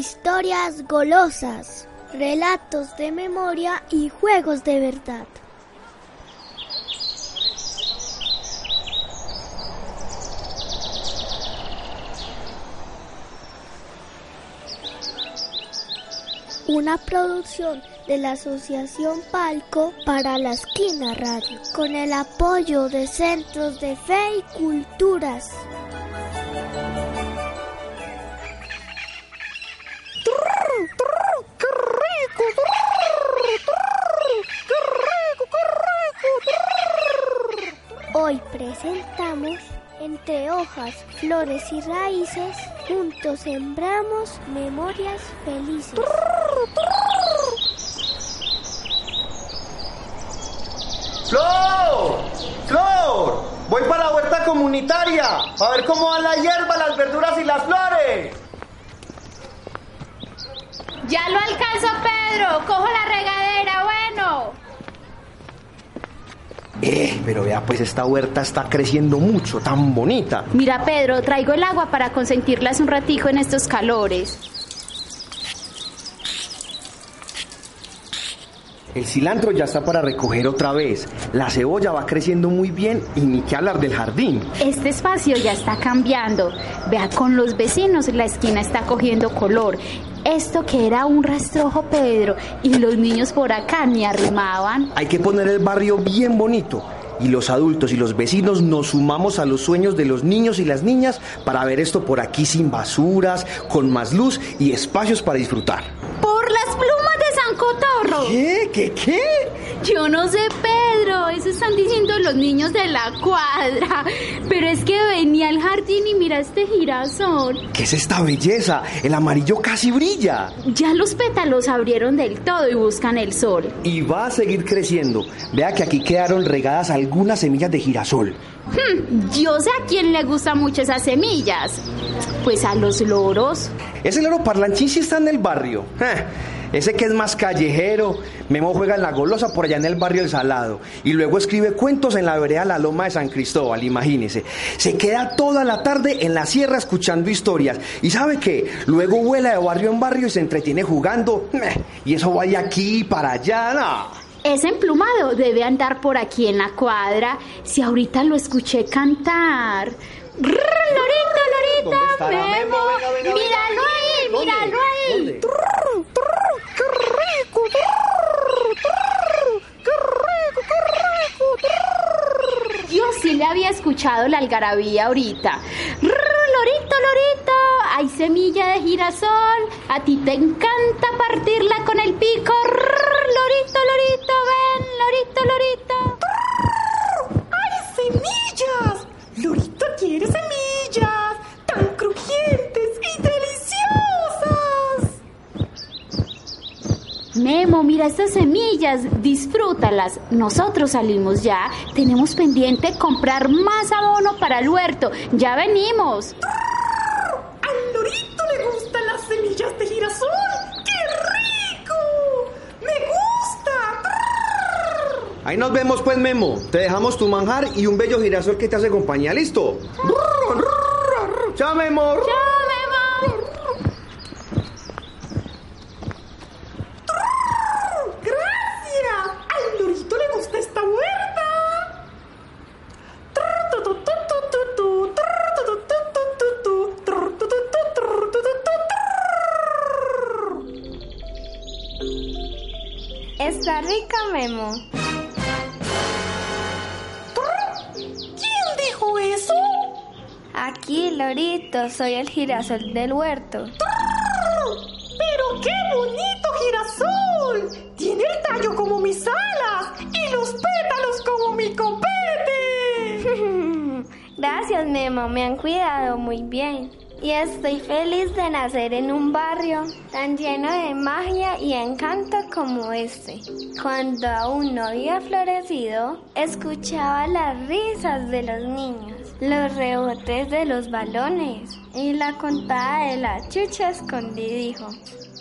historias golosas, relatos de memoria y juegos de verdad. Una producción de la Asociación Palco para la Esquina Radio, con el apoyo de Centros de Fe y Culturas. Hoy presentamos entre hojas, flores y raíces, juntos sembramos memorias felices. ¡Flor! ¡Flor! Voy para la huerta comunitaria a ver cómo van la hierba, las verduras y las flores. Ya lo alcanzo, Pedro. Cojo la regadera, bueno. Eh, pero vea, pues esta huerta está creciendo mucho, tan bonita. Mira, Pedro, traigo el agua para consentirlas un ratico en estos calores. El cilantro ya está para recoger otra vez. La cebolla va creciendo muy bien y ni que hablar del jardín. Este espacio ya está cambiando. Vea, con los vecinos la esquina está cogiendo color. Esto que era un rastrojo, Pedro, y los niños por acá ni arrimaban. Hay que poner el barrio bien bonito. Y los adultos y los vecinos nos sumamos a los sueños de los niños y las niñas para ver esto por aquí sin basuras, con más luz y espacios para disfrutar. Por las plumas de San Cotorro. ¿Qué? ¿Qué? ¿Qué? Yo no sé, Pedro, eso están diciendo los niños de la cuadra. Pero es que venía al jardín y mira este girasol. ¿Qué es esta belleza? El amarillo casi brilla. Ya los pétalos abrieron del todo y buscan el sol. Y va a seguir creciendo. Vea que aquí quedaron regadas algunas semillas de girasol. Hmm, yo sé a quién le gustan mucho esas semillas. Pues a los loros. Ese loro parlanchín sí está en el barrio. Eh, Ese que es más callejero. Memo juega en la golosa por allá en el barrio El Salado. Y luego escribe cuentos en la vereda La Loma de San Cristóbal, imagínese. Se queda toda la tarde en la sierra escuchando historias. ¿Y sabe qué? Luego vuela de barrio en barrio y se entretiene jugando. Y eso va de aquí para allá. no. Ese emplumado debe andar por aquí en la cuadra. Si ahorita lo escuché cantar. Grrr, Lorito, Lorito, ¿Dónde estará Memo. Míralo ahí, míralo ahí. ¿Dónde? Le había escuchado la algarabía ahorita. Rrr, Lorito, Lorito, hay semilla de girasol. A ti te encanta partirla con el pico. Rrr, Lorito, Lorito, ven, Lorito, Lorito. Mira estas semillas, disfrútalas. Nosotros salimos ya. Tenemos pendiente comprar más abono para el huerto. Ya venimos. Al Lorito le gustan las semillas de girasol. ¡Qué rico! ¡Me gusta! Ahí nos vemos pues, Memo. Te dejamos tu manjar y un bello girasol que te hace compañía. ¿Listo? ¡Chao, Memo! ¡Chao, Soy el girasol del huerto. ¡Pero qué bonito girasol! Tiene el tallo como mis alas y los pétalos como mi copete. Gracias, Memo, me han cuidado muy bien. Y estoy feliz de nacer en un barrio tan lleno de magia y encanto como este. Cuando aún no había florecido, escuchaba las risas de los niños, los rebotes de los balones y la contada de la chucha escondidijo.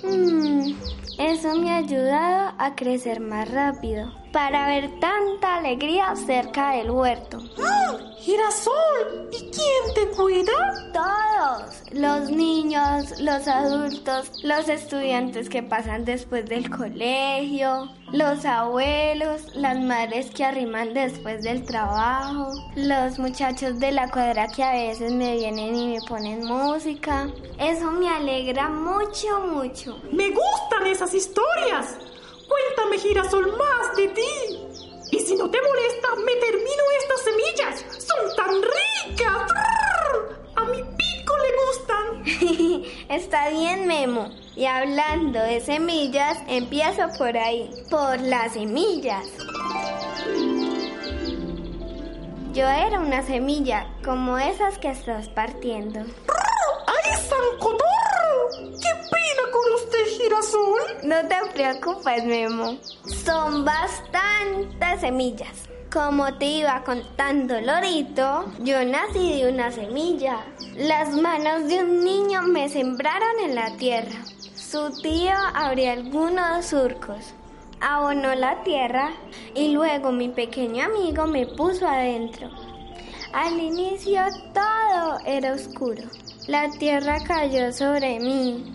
Mm, eso me ha ayudado a crecer más rápido para ver tanta alegría cerca del huerto. ¡Ah! Girasol, ¿y quién te cuida? Todos, los niños, los adultos, los estudiantes que pasan después del colegio, los abuelos, las madres que arriman después del trabajo, los muchachos de la cuadra que a veces me vienen y me ponen música. Eso me alegra mucho, mucho. Me gustan esas historias. Cuéntame, girasol, más ti. Y si no te molesta, me termino estas semillas. Son tan ricas. A mi pico le gustan. Está bien, Memo. Y hablando de semillas, empiezo por ahí, por las semillas. Yo era una semilla, como esas que estás partiendo. ¡Ay, San Cotorro! ¡Qué pena con usted, girasol! No te preocupes, Memo. Son bastantes semillas. Como te iba contando Lorito, yo nací de una semilla. Las manos de un niño me sembraron en la tierra. Su tío abrió algunos surcos, abonó la tierra y luego mi pequeño amigo me puso adentro. Al inicio todo era oscuro. La tierra cayó sobre mí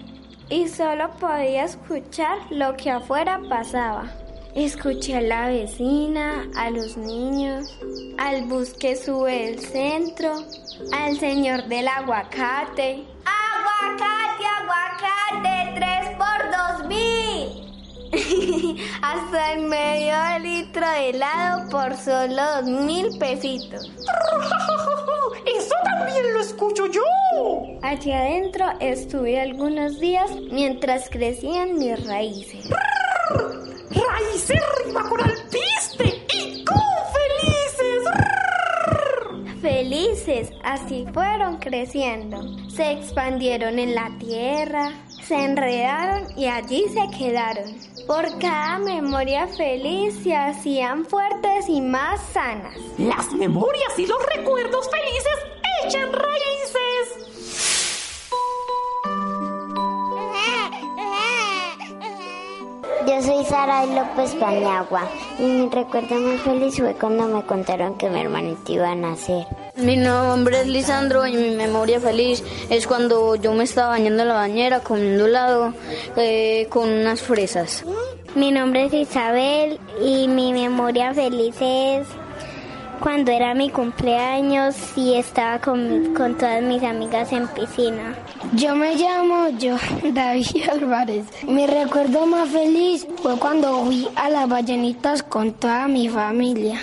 y solo podía escuchar lo que afuera pasaba. Escuché a la vecina, a los niños, al bus que sube el centro, al señor del aguacate. ¡Aguacate, aguacate! ¡Tres por dos mil! Hasta el medio litro de helado por solo dos mil pesitos. ¡Eso también lo escucho yo! Allí adentro estuve algunos días mientras crecían mis raíces. ¡Raíces rima con alpiste! ¡Y con felices! Felices, así fueron creciendo. Se expandieron en la tierra, se enredaron y allí se quedaron. Por cada memoria feliz se hacían fuertes y más sanas. Las memorias y los recuerdos felices echan raíces. Yo soy Sara López Paniagua y mi recuerdo más feliz fue cuando me contaron que mi hermanito iba a nacer. Mi nombre es Lisandro y mi memoria feliz es cuando yo me estaba bañando en la bañera comiendo helado eh, con unas fresas. Mi nombre es Isabel y mi memoria feliz es cuando era mi cumpleaños y estaba con, con, todas mis amigas en piscina. Yo me llamo yo, David Álvarez. Mi recuerdo más feliz fue cuando fui a las ballenitas con toda mi familia.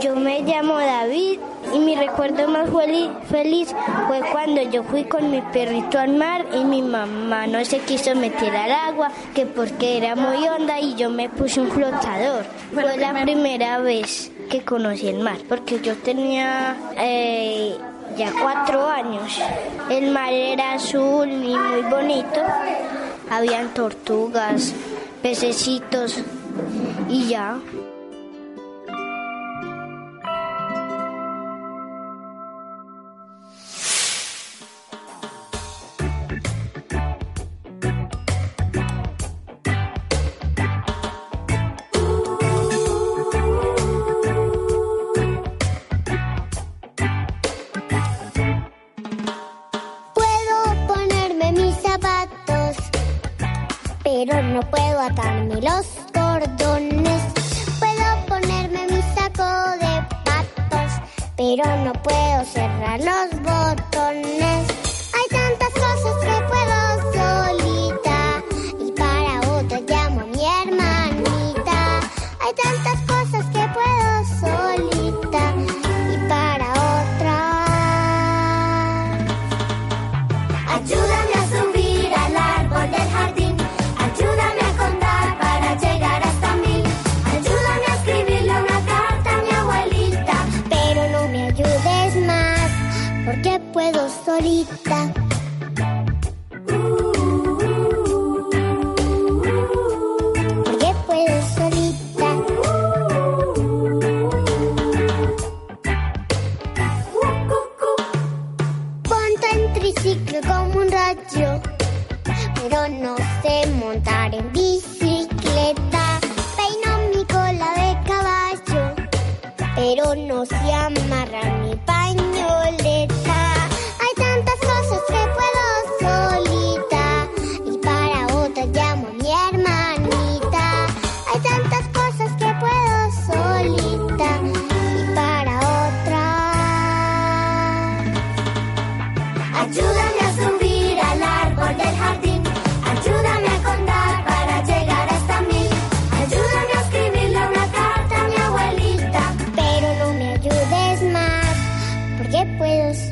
Yo me llamo David y mi recuerdo más feliz fue cuando yo fui con mi perrito al mar y mi mamá no se quiso meter al agua, que porque era muy honda y yo me puse un flotador. Fue la primera vez que conocí el mar, porque yo tenía eh, ya cuatro años. El mar era azul y muy bonito. Habían tortugas, pececitos y ya. Pero no puedo atarme los cordones. Puedo ponerme mi saco de patos, pero no puedo cerrar los botones.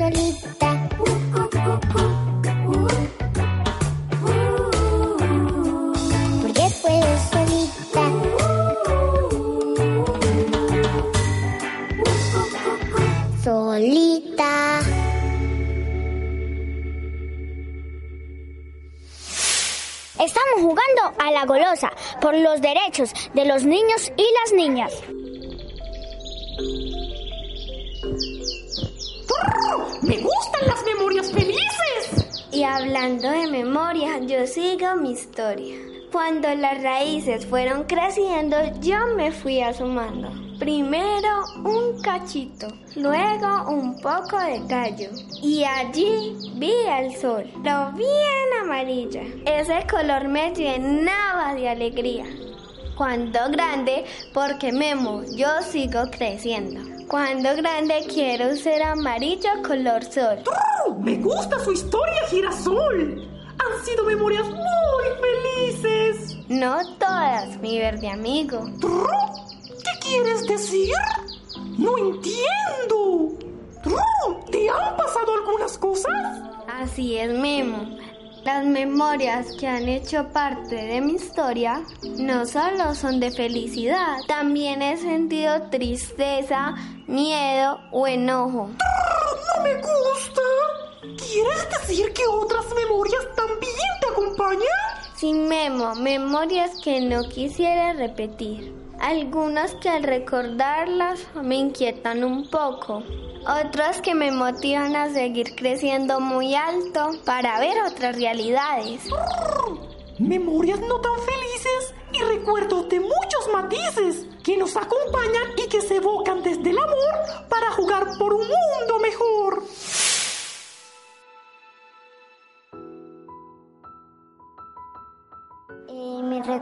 Solita. Solita. Solita. Estamos jugando a la golosa por los derechos de los niños y las niñas. Y hablando de memoria, yo sigo mi historia. Cuando las raíces fueron creciendo, yo me fui asomando. Primero un cachito, luego un poco de tallo. Y allí vi el sol, lo bien amarilla. Ese color me llenaba de alegría. Cuando grande, porque Memo, yo sigo creciendo. Cuando grande quiero ser amarillo color sol. ¡Oh! ¡Me gusta su historia, girasol! Han sido memorias muy felices. No todas, mi verde amigo. ¿Qué quieres decir? No entiendo. ¿Te han pasado algunas cosas? Así es, Memo. Las memorias que han hecho parte de mi historia no solo son de felicidad, también he sentido tristeza, miedo o enojo. No me gusta. ¿Quieres decir que otras memorias también te acompañan? Sin memo, memorias que no quisiera repetir. Algunas que al recordarlas me inquietan un poco. Otras que me motivan a seguir creciendo muy alto para ver otras realidades. Memorias no tan felices y recuerdos de muchos matices que nos acompañan y que se evocan desde el amor para jugar por un mundo mejor.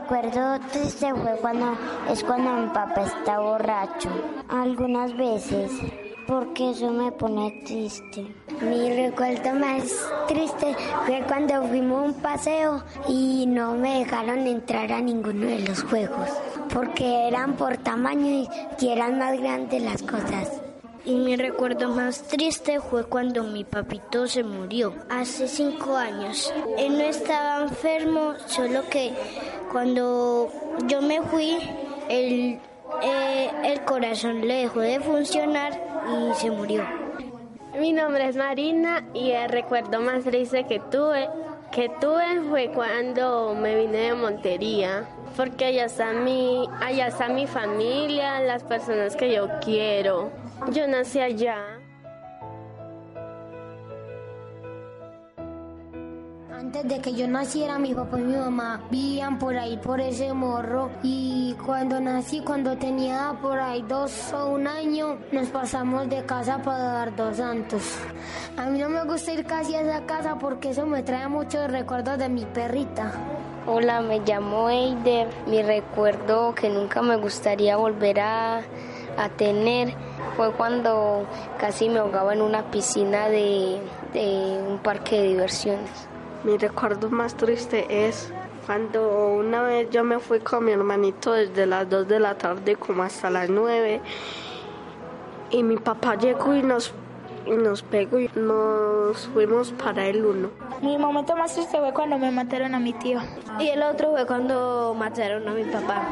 Recuerdo triste fue cuando es cuando mi papá está borracho. Algunas veces, porque eso me pone triste. Mi recuerdo más triste fue cuando fuimos a un paseo y no me dejaron entrar a ninguno de los juegos, porque eran por tamaño y eran más grandes las cosas. Y mi recuerdo más triste fue cuando mi papito se murió, hace cinco años. Él no estaba enfermo, solo que cuando yo me fui, el, eh, el corazón le dejó de funcionar y se murió. Mi nombre es Marina y el recuerdo más triste que tuve, que tuve fue cuando me vine de Montería, porque allá está mi, allá está mi familia, las personas que yo quiero. Yo nací allá. Antes de que yo naciera, mi papá y mi mamá vivían por ahí, por ese morro. Y cuando nací, cuando tenía por ahí dos o un año, nos pasamos de casa para dar dos santos. A mí no me gusta ir casi a esa casa porque eso me trae muchos recuerdos de mi perrita. Hola, me llamo Eider. Mi recuerdo que nunca me gustaría volver a, a tener fue cuando casi me ahogaba en una piscina de, un parque de diversiones. Mi recuerdo más triste es cuando una vez yo me fui con mi hermanito desde las 2 de la tarde como hasta las 9 y mi papá llegó y nos, nos pegó y nos fuimos para el uno. Mi momento más triste fue cuando me mataron a mi tío. Y el otro fue cuando mataron a mi papá.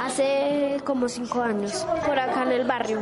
Hace como cinco años, por acá en el barrio.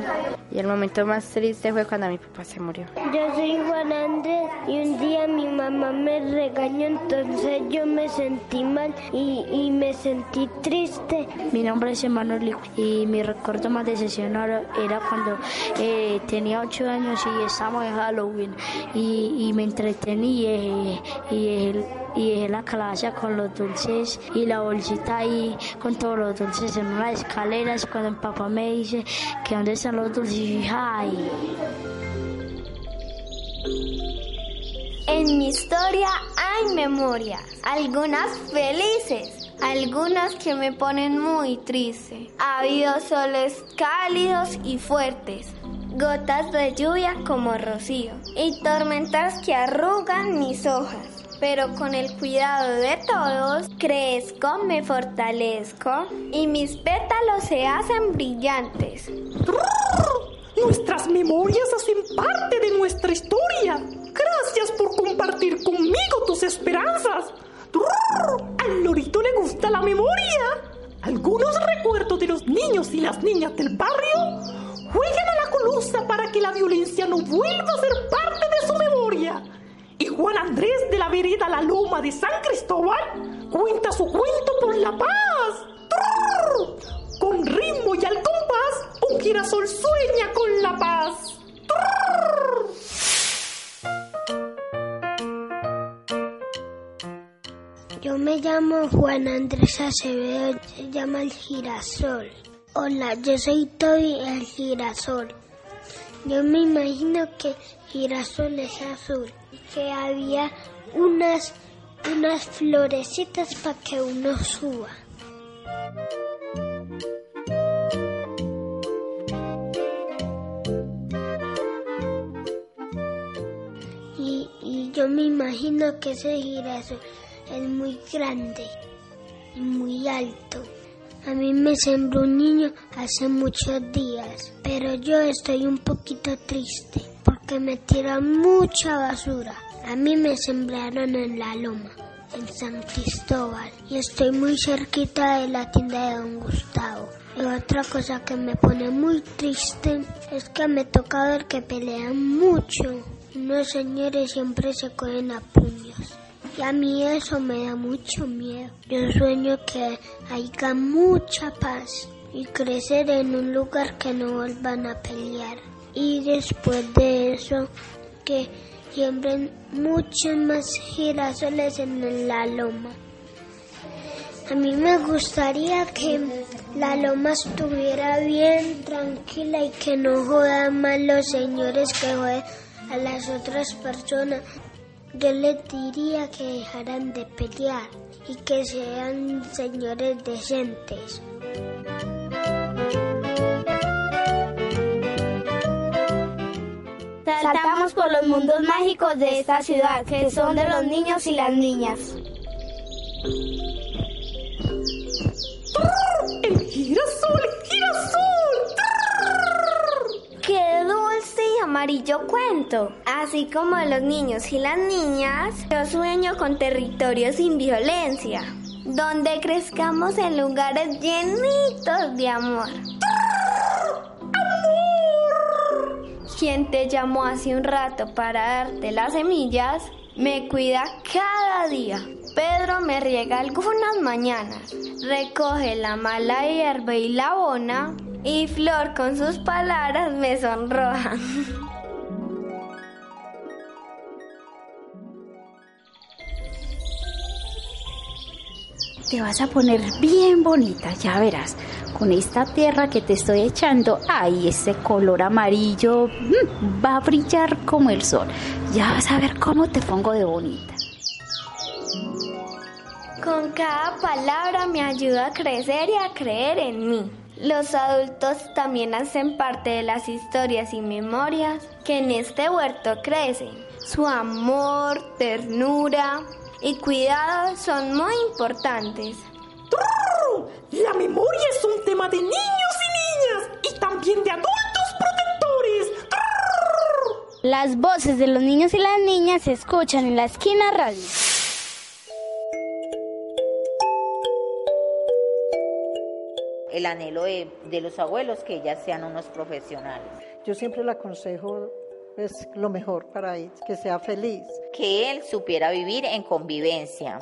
Y el momento más triste fue cuando mi papá se murió. Yo soy Juan Andrés y un día mi mamá me regañó, entonces yo me sentí mal y, y me sentí triste. Mi nombre es Emanuel y mi recuerdo más decepcionado era cuando eh, tenía ocho años y estábamos en Halloween y, y me entretení y, y, y dejé la clase con los dulces y la bolsita ahí con todos los dulces en unas escaleras cuando mi papá me dice que dónde están los dulces y ay. En mi historia hay memorias, algunas felices, algunas que me ponen muy triste. Ha habido soles cálidos y fuertes, gotas de lluvia como rocío y tormentas que arrugan mis hojas. Pero con el cuidado de todos, crezco, me fortalezco y mis pétalos se hacen brillantes. Nuestras memorias hacen parte de nuestra historia. Gracias por compartir conmigo tus esperanzas. Al lorito le gusta la memoria. Algunos recuerdos de los niños y las niñas del barrio ya no vuelva a ser parte de su memoria. Y Juan Andrés de la vereda La Loma de San Cristóbal cuenta su cuento por la paz. Con ritmo y al compás, un girasol sueña con la paz. Yo me llamo Juan Andrés Acevedo, se llama el girasol. Hola, yo soy Toby el girasol. Yo me imagino que girasol es azul, que había unas, unas florecitas para que uno suba. Y, y yo me imagino que ese girasol es muy grande y muy alto. A mí me sembró un niño hace muchos días, pero yo estoy un poquito triste porque me tiran mucha basura. A mí me sembraron en la loma, en San Cristóbal, y estoy muy cerquita de la tienda de Don Gustavo. Y otra cosa que me pone muy triste es que me toca ver que pelean mucho. Unos señores siempre se cogen a puños. Y a mí eso me da mucho miedo. Yo sueño que haya mucha paz y crecer en un lugar que no vuelvan a pelear. Y después de eso, que siembren muchos más girasoles en la loma. A mí me gustaría que la loma estuviera bien tranquila y que no jodan más los señores que joden a las otras personas. Yo les diría que dejaran de pelear y que sean señores decentes. Saltamos por los mundos mágicos de esta ciudad, que son de los niños y las niñas. Amarillo cuento! Así como los niños y las niñas, yo sueño con territorios sin violencia, donde crezcamos en lugares llenitos de amor. Quien te llamó hace un rato para darte las semillas, me cuida cada día. Pedro me riega algunas mañanas, recoge la mala hierba y la bona, y Flor con sus palabras me sonroja. Te vas a poner bien bonita, ya verás. Con esta tierra que te estoy echando, ay, ese color amarillo mm, va a brillar como el sol. Ya vas a ver cómo te pongo de bonita. Con cada palabra me ayuda a crecer y a creer en mí. Los adultos también hacen parte de las historias y memorias que en este huerto crecen. Su amor, ternura y cuidado son muy importantes. La memoria es un tema de niños y niñas y también de adultos protectores. Las voces de los niños y las niñas se escuchan en la esquina radio. el anhelo de, de, los abuelos que ellas sean unos profesionales. Yo siempre le aconsejo es lo mejor para él, que sea feliz. Que él supiera vivir en convivencia.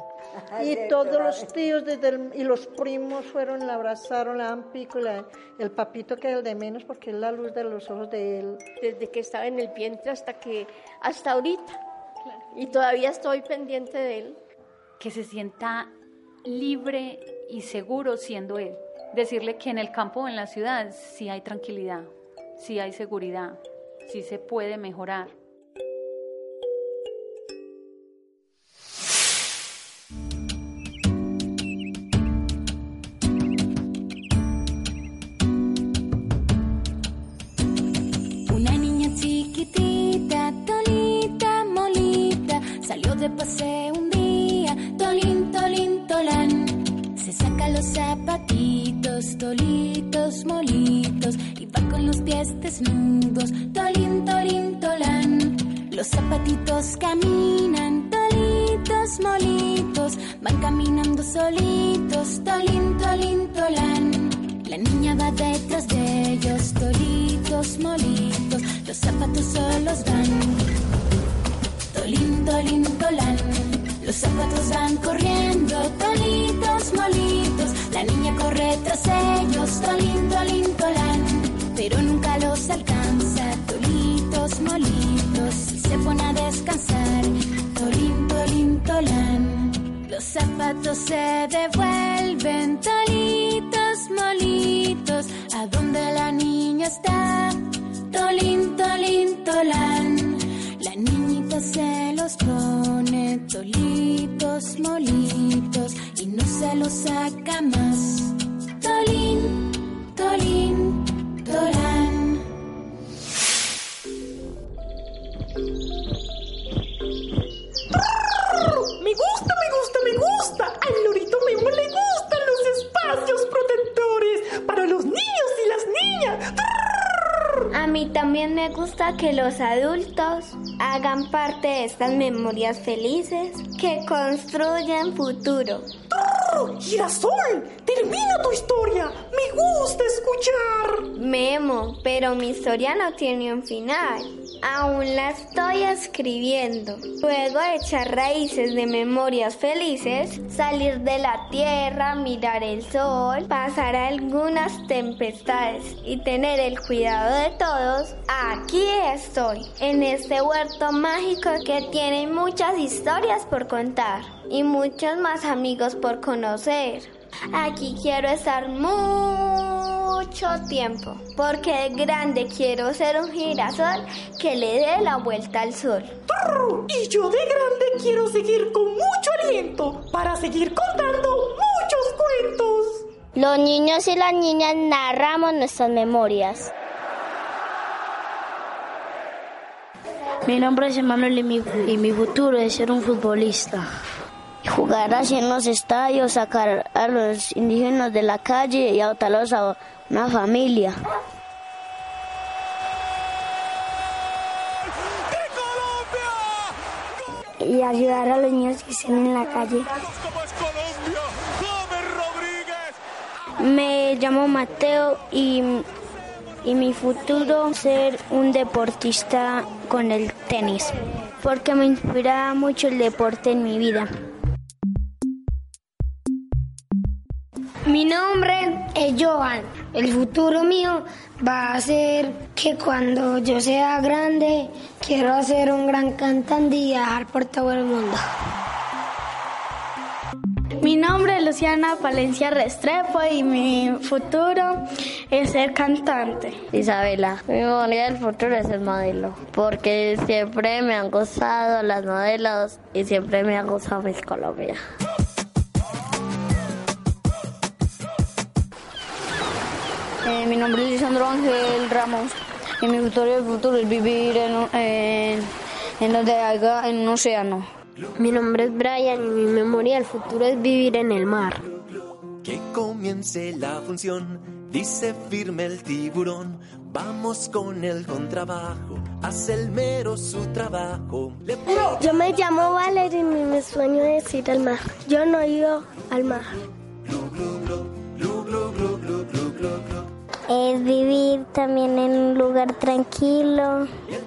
Y todos los tíos desde el, y los primos fueron, la abrazaron, la dan pico, la, el papito que es el de menos porque es la luz de los ojos de él. Desde que estaba en el vientre hasta que hasta ahorita. Claro. Y todavía estoy pendiente de él. Que se sienta libre y seguro siendo él. Decirle que en el campo o en la ciudad sí hay tranquilidad, sí hay seguridad, sí se puede mejorar. Una niña chiquitita, tolita, molita, salió de paseo un día, tolín, tolín, tolán. Se saca los zapatitos, tolitos, molitos, y va con los pies desnudos. Los zapatitos caminan, tolitos, molitos, van caminando solitos, tolín, tolín, tolán. La niña va detrás de ellos, tolitos, molitos, los zapatos solos van. Tolín, tolín, tolán. Los zapatos van corriendo, tolitos, molitos. La niña corre tras ellos, tolín, tolín, tolán. Pero nunca los alcanza, tolitos, molitos. Los zapatos se devuelven, tolitos, molitos. A donde la niña está, tolín, tolín, tolán. La niñita se los pone, tolitos, molitos. Y no se los saca más, también me gusta que los adultos hagan parte de estas memorias felices que construyen futuro. Girasol, termina tu historia. Me gusta escuchar. Memo, pero mi historia no tiene un final. Aún la estoy escribiendo. Luego echar raíces de memorias felices, salir de la tierra, mirar el sol, pasar algunas tempestades y tener el cuidado de todos, aquí estoy, en este huerto mágico que tiene muchas historias por contar y muchos más amigos por conocer. Aquí quiero estar mucho tiempo, porque de grande quiero ser un girasol que le dé la vuelta al sol. Y yo de grande quiero seguir con mucho aliento para seguir contando muchos cuentos. Los niños y las niñas narramos nuestras memorias. Mi nombre es Emanuel y mi, y mi futuro es ser un futbolista. Jugar así en los estadios, sacar a los indígenas de la calle y adoptarlos a una familia. Y ayudar a los niños que estén en la calle. Me llamo Mateo y, y mi futuro ser un deportista con el tenis, porque me inspira mucho el deporte en mi vida. Mi nombre es Johan. El futuro mío va a ser que cuando yo sea grande quiero ser un gran cantante y viajar por todo el mundo. Mi nombre es Luciana Palencia Restrepo y mi futuro es ser cantante. Isabela, mi memoria del futuro es el modelo, porque siempre me han gustado las modelos y siempre me han gustado mis Colombia. Eh, mi nombre es Lisandro Ángel Ramos y mi futuro del futuro es vivir en, un- en, en donde haya en un océano. Mi nombre es Brian y mi memoria del futuro es vivir en el mar. Que comience la función, dice firme el tiburón. Vamos con el contrabajo, hace el mero su trabajo. Le- Yo me llamo Valerie y mi sueño es ir al mar. Yo no he ido al mar. Es vivir también en un lugar tranquilo. Y el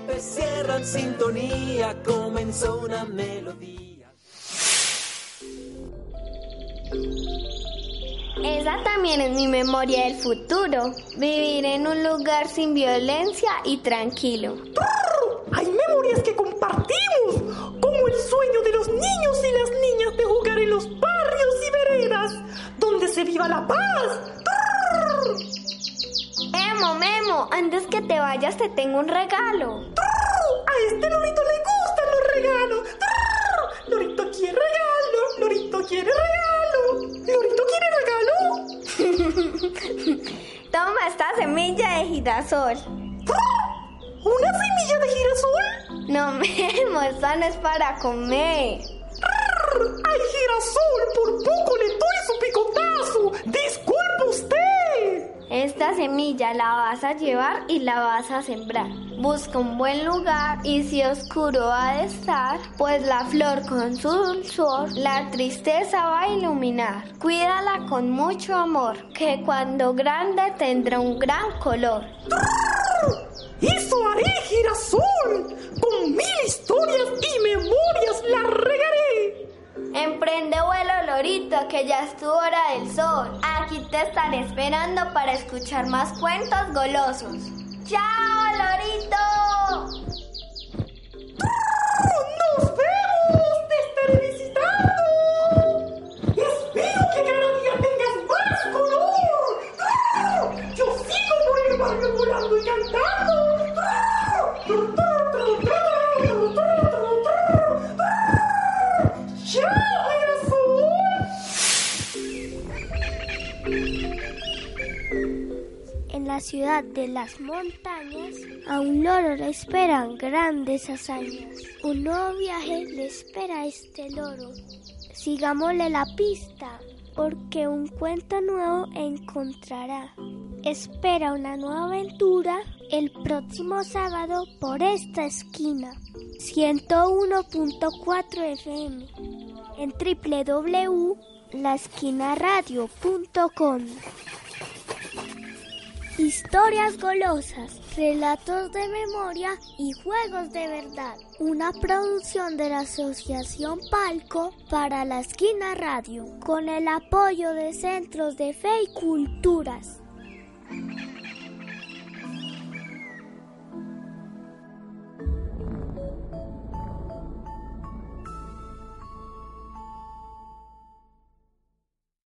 en sintonía, comenzó una melodía. Esa también es mi memoria del futuro. Vivir en un lugar sin violencia y tranquilo. Hay memorias que compartimos, como el sueño de los niños y las niñas de jugar en los barrios y veredas, donde se viva la paz. Memo, Memo, antes que te vayas te tengo un regalo. A este lorito le gustan los regalos. Lorito quiere regalo, Lorito quiere regalo. Lorito quiere regalo. Toma esta semilla de girasol. ¿Una semilla de girasol? No, Memo, esta no es para comer. ¡Ay, girasol! Por poco le doy Esta semilla la vas a llevar y la vas a sembrar. Busca un buen lugar y si oscuro ha de estar, pues la flor con su dulzor la tristeza va a iluminar. Cuídala con mucho amor, que cuando grande tendrá un gran color. Eso haré, girasol. Con mil historias y memorias la regaré. Emprende vuelo, Lorito, que ya es tu hora del sol. Aquí te están esperando para escuchar más cuentos golosos. ¡Chao, Lorito! Ciudad de las montañas, a un loro le esperan grandes hazañas. Un nuevo viaje le espera a este loro. Sigámosle la pista, porque un cuento nuevo encontrará. Espera una nueva aventura el próximo sábado por esta esquina. 101.4 FM en www.laesquinaradio.com. Historias golosas, relatos de memoria y juegos de verdad. Una producción de la Asociación Palco para la Esquina Radio, con el apoyo de Centros de Fe y Culturas.